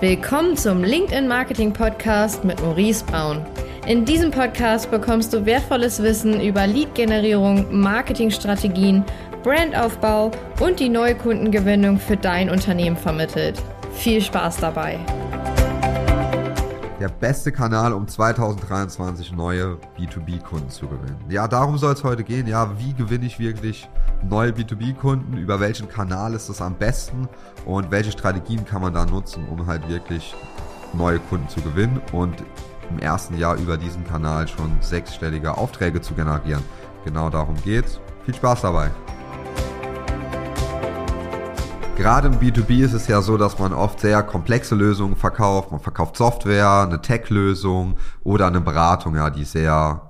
Willkommen zum LinkedIn Marketing Podcast mit Maurice Braun. In diesem Podcast bekommst du wertvolles Wissen über Lead-Generierung, Marketingstrategien, Brandaufbau und die neue Kundengewinnung für dein Unternehmen vermittelt. Viel Spaß dabei! Der beste Kanal, um 2023 neue B2B-Kunden zu gewinnen. Ja, darum soll es heute gehen. Ja, wie gewinne ich wirklich neue B2B-Kunden? Über welchen Kanal ist das am besten? Und welche Strategien kann man da nutzen, um halt wirklich neue Kunden zu gewinnen und im ersten Jahr über diesen Kanal schon sechsstellige Aufträge zu generieren? Genau darum geht's. Viel Spaß dabei! Gerade im B2B ist es ja so, dass man oft sehr komplexe Lösungen verkauft. Man verkauft Software, eine Tech-Lösung oder eine Beratung, ja, die sehr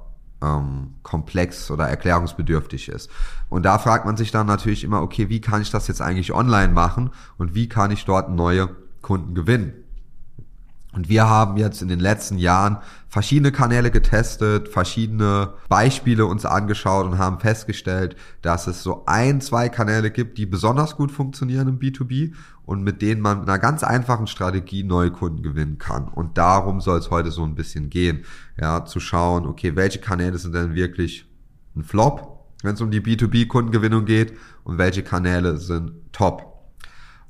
ähm, komplex oder erklärungsbedürftig ist. Und da fragt man sich dann natürlich immer, okay, wie kann ich das jetzt eigentlich online machen und wie kann ich dort neue Kunden gewinnen? Und wir haben jetzt in den letzten Jahren verschiedene Kanäle getestet, verschiedene Beispiele uns angeschaut und haben festgestellt, dass es so ein, zwei Kanäle gibt, die besonders gut funktionieren im B2B und mit denen man mit einer ganz einfachen Strategie neue Kunden gewinnen kann. Und darum soll es heute so ein bisschen gehen, ja, zu schauen, okay, welche Kanäle sind denn wirklich ein Flop, wenn es um die B2B-Kundengewinnung geht und welche Kanäle sind top.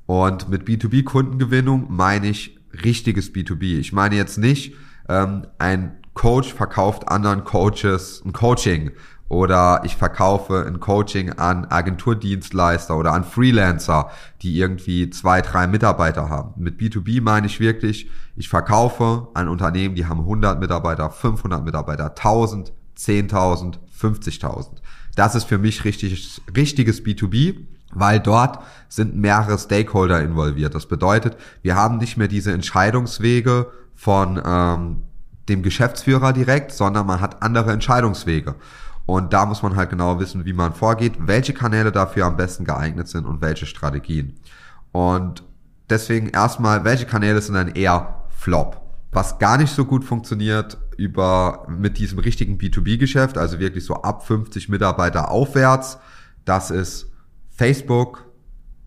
Und mit B2B-Kundengewinnung meine ich richtiges B2B. Ich meine jetzt nicht, ähm, ein Coach verkauft anderen Coaches ein Coaching oder ich verkaufe ein Coaching an Agenturdienstleister oder an Freelancer, die irgendwie zwei, drei Mitarbeiter haben. Mit B2B meine ich wirklich, ich verkaufe an Unternehmen, die haben 100 Mitarbeiter, 500 Mitarbeiter, 1000, 10.000, 50.000. Das ist für mich richtig, richtiges B2B weil dort sind mehrere Stakeholder involviert. Das bedeutet, wir haben nicht mehr diese Entscheidungswege von ähm, dem Geschäftsführer direkt, sondern man hat andere Entscheidungswege. Und da muss man halt genau wissen, wie man vorgeht, welche Kanäle dafür am besten geeignet sind und welche Strategien. Und deswegen erstmal, welche Kanäle sind dann eher Flop? Was gar nicht so gut funktioniert über mit diesem richtigen B2B-Geschäft, also wirklich so ab 50 Mitarbeiter aufwärts, das ist Facebook,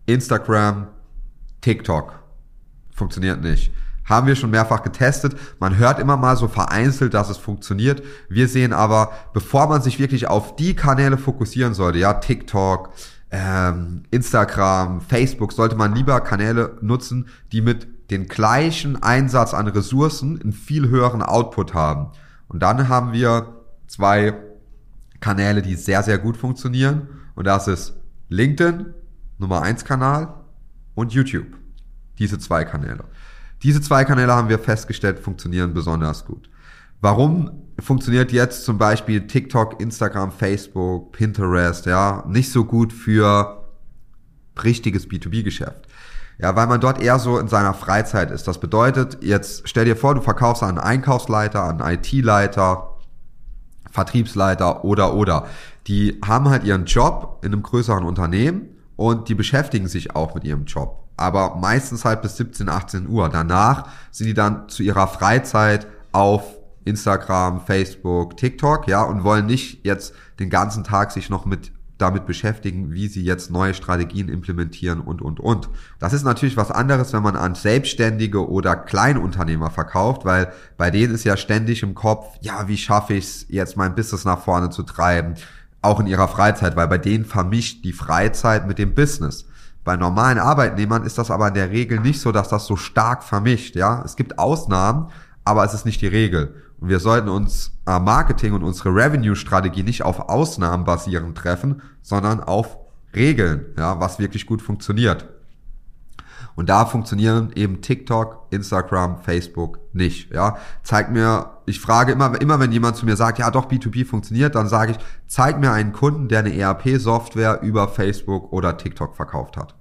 Instagram, TikTok. Funktioniert nicht. Haben wir schon mehrfach getestet. Man hört immer mal so vereinzelt, dass es funktioniert. Wir sehen aber, bevor man sich wirklich auf die Kanäle fokussieren sollte, ja, TikTok, ähm, Instagram, Facebook, sollte man lieber Kanäle nutzen, die mit den gleichen Einsatz an Ressourcen einen viel höheren Output haben. Und dann haben wir zwei Kanäle, die sehr, sehr gut funktionieren. Und das ist LinkedIn, Nummer 1 Kanal und YouTube. Diese zwei Kanäle. Diese zwei Kanäle haben wir festgestellt, funktionieren besonders gut. Warum funktioniert jetzt zum Beispiel TikTok, Instagram, Facebook, Pinterest, ja, nicht so gut für richtiges B2B-Geschäft? Ja, weil man dort eher so in seiner Freizeit ist. Das bedeutet, jetzt stell dir vor, du verkaufst an einen Einkaufsleiter, an einen IT-Leiter, Vertriebsleiter oder oder die haben halt ihren Job in einem größeren Unternehmen und die beschäftigen sich auch mit ihrem Job. Aber meistens halt bis 17, 18 Uhr. Danach sind die dann zu ihrer Freizeit auf Instagram, Facebook, TikTok, ja, und wollen nicht jetzt den ganzen Tag sich noch mit damit beschäftigen, wie sie jetzt neue Strategien implementieren und, und, und. Das ist natürlich was anderes, wenn man an Selbstständige oder Kleinunternehmer verkauft, weil bei denen ist ja ständig im Kopf, ja, wie schaffe ich es jetzt mein Business nach vorne zu treiben? Auch in ihrer Freizeit, weil bei denen vermischt die Freizeit mit dem Business. Bei normalen Arbeitnehmern ist das aber in der Regel nicht so, dass das so stark vermischt, ja. Es gibt Ausnahmen, aber es ist nicht die Regel. Und wir sollten uns äh, Marketing und unsere Revenue-Strategie nicht auf Ausnahmen basierend treffen, sondern auf Regeln, ja, was wirklich gut funktioniert. Und da funktionieren eben TikTok, Instagram, Facebook nicht. Ja, zeig mir, ich frage immer, immer wenn jemand zu mir sagt, ja doch B2B funktioniert, dann sage ich, zeig mir einen Kunden, der eine ERP-Software über Facebook oder TikTok verkauft hat.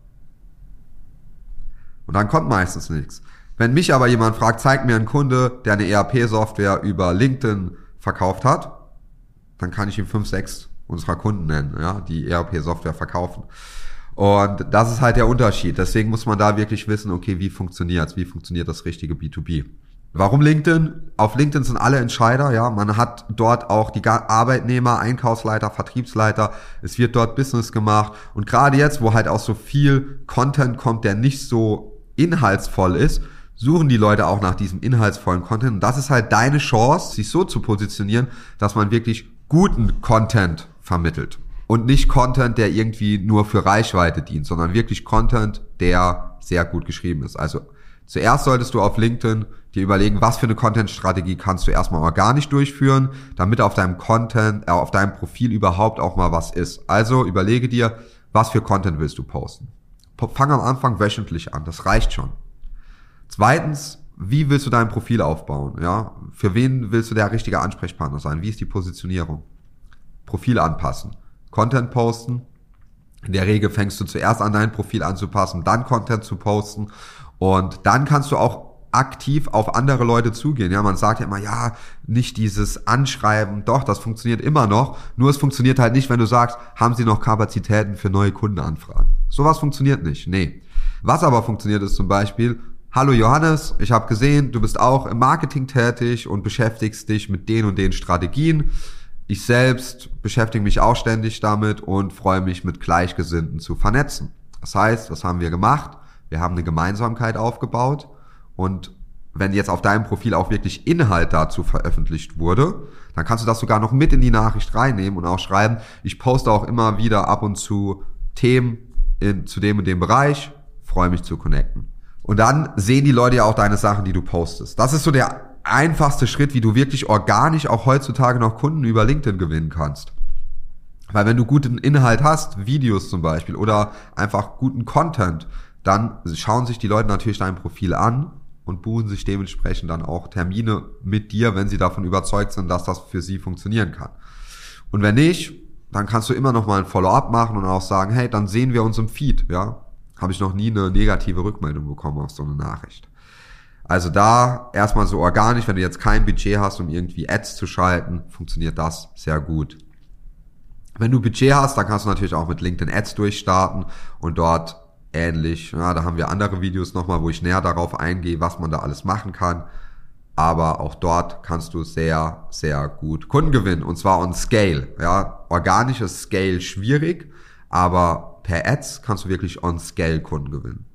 Und dann kommt meistens nichts. Wenn mich aber jemand fragt, zeig mir einen Kunde, der eine ERP-Software über LinkedIn verkauft hat, dann kann ich ihm fünf, sechs unserer Kunden nennen, ja, die ERP-Software verkaufen. Und das ist halt der Unterschied. Deswegen muss man da wirklich wissen, okay, wie funktioniert's? Wie funktioniert das richtige B2B? Warum LinkedIn? Auf LinkedIn sind alle Entscheider, ja. Man hat dort auch die Arbeitnehmer, Einkaufsleiter, Vertriebsleiter. Es wird dort Business gemacht. Und gerade jetzt, wo halt auch so viel Content kommt, der nicht so inhaltsvoll ist, suchen die Leute auch nach diesem inhaltsvollen Content. Und das ist halt deine Chance, sich so zu positionieren, dass man wirklich guten Content vermittelt. Und nicht Content, der irgendwie nur für Reichweite dient, sondern wirklich Content, der sehr gut geschrieben ist. Also zuerst solltest du auf LinkedIn dir überlegen, was für eine Content-Strategie kannst du erstmal organisch durchführen, damit auf deinem Content, äh, auf deinem Profil überhaupt auch mal was ist. Also überlege dir, was für Content willst du posten. Fang am Anfang wöchentlich an, das reicht schon. Zweitens, wie willst du dein Profil aufbauen? Ja, für wen willst du der richtige Ansprechpartner sein? Wie ist die Positionierung? Profil anpassen, Content posten. In der Regel fängst du zuerst an, dein Profil anzupassen, dann Content zu posten und dann kannst du auch aktiv auf andere Leute zugehen. Ja, man sagt ja immer, ja, nicht dieses Anschreiben, doch, das funktioniert immer noch. Nur es funktioniert halt nicht, wenn du sagst, haben Sie noch Kapazitäten für neue Kundenanfragen. Sowas funktioniert nicht. Nee. Was aber funktioniert ist zum Beispiel, Hallo Johannes, ich habe gesehen, du bist auch im Marketing tätig und beschäftigst dich mit den und den Strategien. Ich selbst beschäftige mich auch ständig damit und freue mich mit Gleichgesinnten zu vernetzen. Das heißt, was haben wir gemacht? Wir haben eine Gemeinsamkeit aufgebaut und wenn jetzt auf deinem Profil auch wirklich Inhalt dazu veröffentlicht wurde, dann kannst du das sogar noch mit in die Nachricht reinnehmen und auch schreiben, ich poste auch immer wieder ab und zu Themen in, zu dem und dem Bereich, freue mich zu connecten. Und dann sehen die Leute ja auch deine Sachen, die du postest. Das ist so der einfachste Schritt, wie du wirklich organisch auch heutzutage noch Kunden über LinkedIn gewinnen kannst. Weil wenn du guten Inhalt hast, Videos zum Beispiel oder einfach guten Content, dann schauen sich die Leute natürlich dein Profil an und buchen sich dementsprechend dann auch Termine mit dir, wenn sie davon überzeugt sind, dass das für sie funktionieren kann. Und wenn nicht, dann kannst du immer noch mal ein Follow-up machen und auch sagen, hey, dann sehen wir uns im Feed, ja habe ich noch nie eine negative Rückmeldung bekommen auf so eine Nachricht. Also da erstmal so organisch, wenn du jetzt kein Budget hast, um irgendwie Ads zu schalten, funktioniert das sehr gut. Wenn du Budget hast, dann kannst du natürlich auch mit LinkedIn Ads durchstarten und dort ähnlich, ja, da haben wir andere Videos nochmal, wo ich näher darauf eingehe, was man da alles machen kann. Aber auch dort kannst du sehr, sehr gut Kunden gewinnen und zwar on Scale. Ja, organisches Scale schwierig, aber per Ads kannst du wirklich on-scale Kunden gewinnen.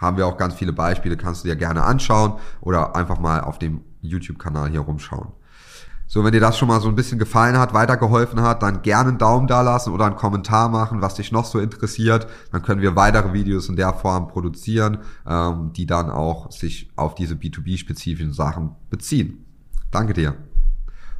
Haben wir auch ganz viele Beispiele, kannst du dir gerne anschauen oder einfach mal auf dem YouTube-Kanal hier rumschauen. So, wenn dir das schon mal so ein bisschen gefallen hat, weitergeholfen hat, dann gerne einen Daumen da lassen oder einen Kommentar machen, was dich noch so interessiert. Dann können wir weitere Videos in der Form produzieren, ähm, die dann auch sich auf diese B2B-spezifischen Sachen beziehen. Danke dir.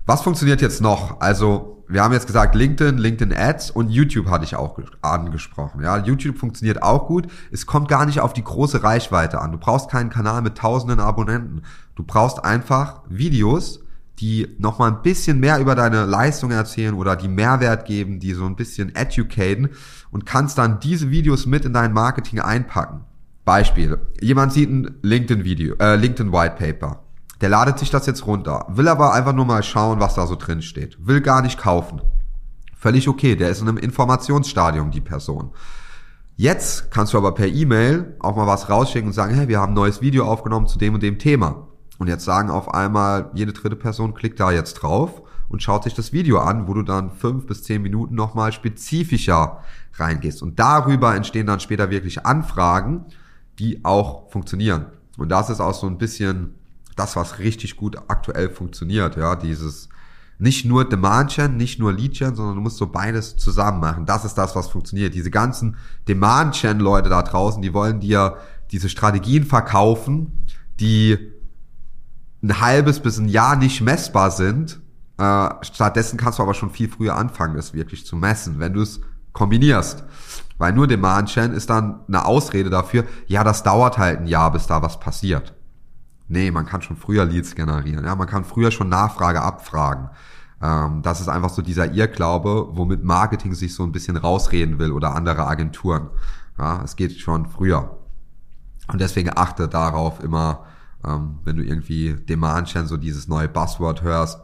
Was funktioniert jetzt noch? Also, wir haben jetzt gesagt LinkedIn, LinkedIn Ads und YouTube hatte ich auch angesprochen. Ja, YouTube funktioniert auch gut. Es kommt gar nicht auf die große Reichweite an. Du brauchst keinen Kanal mit tausenden Abonnenten. Du brauchst einfach Videos, die nochmal ein bisschen mehr über deine Leistung erzählen oder die Mehrwert geben, die so ein bisschen educaten und kannst dann diese Videos mit in dein Marketing einpacken. Beispiel. Jemand sieht ein LinkedIn Video, äh, LinkedIn White Paper der ladet sich das jetzt runter, will aber einfach nur mal schauen, was da so drin steht. Will gar nicht kaufen. Völlig okay, der ist in einem Informationsstadium, die Person. Jetzt kannst du aber per E-Mail auch mal was rausschicken und sagen, hey, wir haben ein neues Video aufgenommen zu dem und dem Thema. Und jetzt sagen auf einmal, jede dritte Person klickt da jetzt drauf und schaut sich das Video an, wo du dann fünf bis zehn Minuten nochmal spezifischer reingehst. Und darüber entstehen dann später wirklich Anfragen, die auch funktionieren. Und das ist auch so ein bisschen das, was richtig gut aktuell funktioniert, ja, dieses nicht nur Demand Gen, nicht nur Lead Gen, sondern du musst so beides zusammen machen. Das ist das, was funktioniert. Diese ganzen Demand Gen Leute da draußen, die wollen dir diese Strategien verkaufen, die ein halbes bis ein Jahr nicht messbar sind. Äh, stattdessen kannst du aber schon viel früher anfangen, es wirklich zu messen, wenn du es kombinierst. Weil nur Demand Gen ist dann eine Ausrede dafür, ja, das dauert halt ein Jahr, bis da was passiert. Nee, man kann schon früher Leads generieren. Ja, man kann früher schon Nachfrage abfragen. Ähm, das ist einfach so dieser Irrglaube, womit Marketing sich so ein bisschen rausreden will oder andere Agenturen. Ja, es geht schon früher. Und deswegen achte darauf immer, ähm, wenn du irgendwie Demand Chain, so dieses neue Buzzword hörst.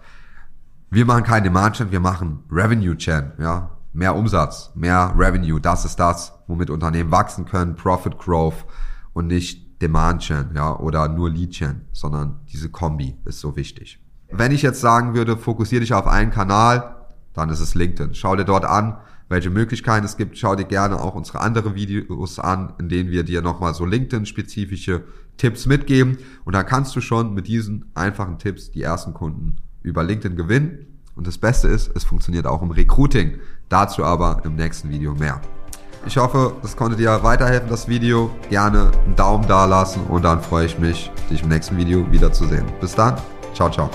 Wir machen kein Demand Chain, wir machen Revenue Chain, ja. Mehr Umsatz, mehr Revenue, das ist das, womit Unternehmen wachsen können, Profit Growth und nicht Demand Gen, ja, oder nur Lead Gen, sondern diese Kombi ist so wichtig. Wenn ich jetzt sagen würde, fokussiere dich auf einen Kanal, dann ist es LinkedIn. Schau dir dort an, welche Möglichkeiten es gibt. Schau dir gerne auch unsere anderen Videos an, in denen wir dir nochmal so LinkedIn-spezifische Tipps mitgeben. Und dann kannst du schon mit diesen einfachen Tipps die ersten Kunden über LinkedIn gewinnen. Und das Beste ist, es funktioniert auch im Recruiting. Dazu aber im nächsten Video mehr. Ich hoffe, das konnte dir weiterhelfen, das Video. Gerne einen Daumen da lassen und dann freue ich mich, dich im nächsten Video wiederzusehen. Bis dann. Ciao, ciao.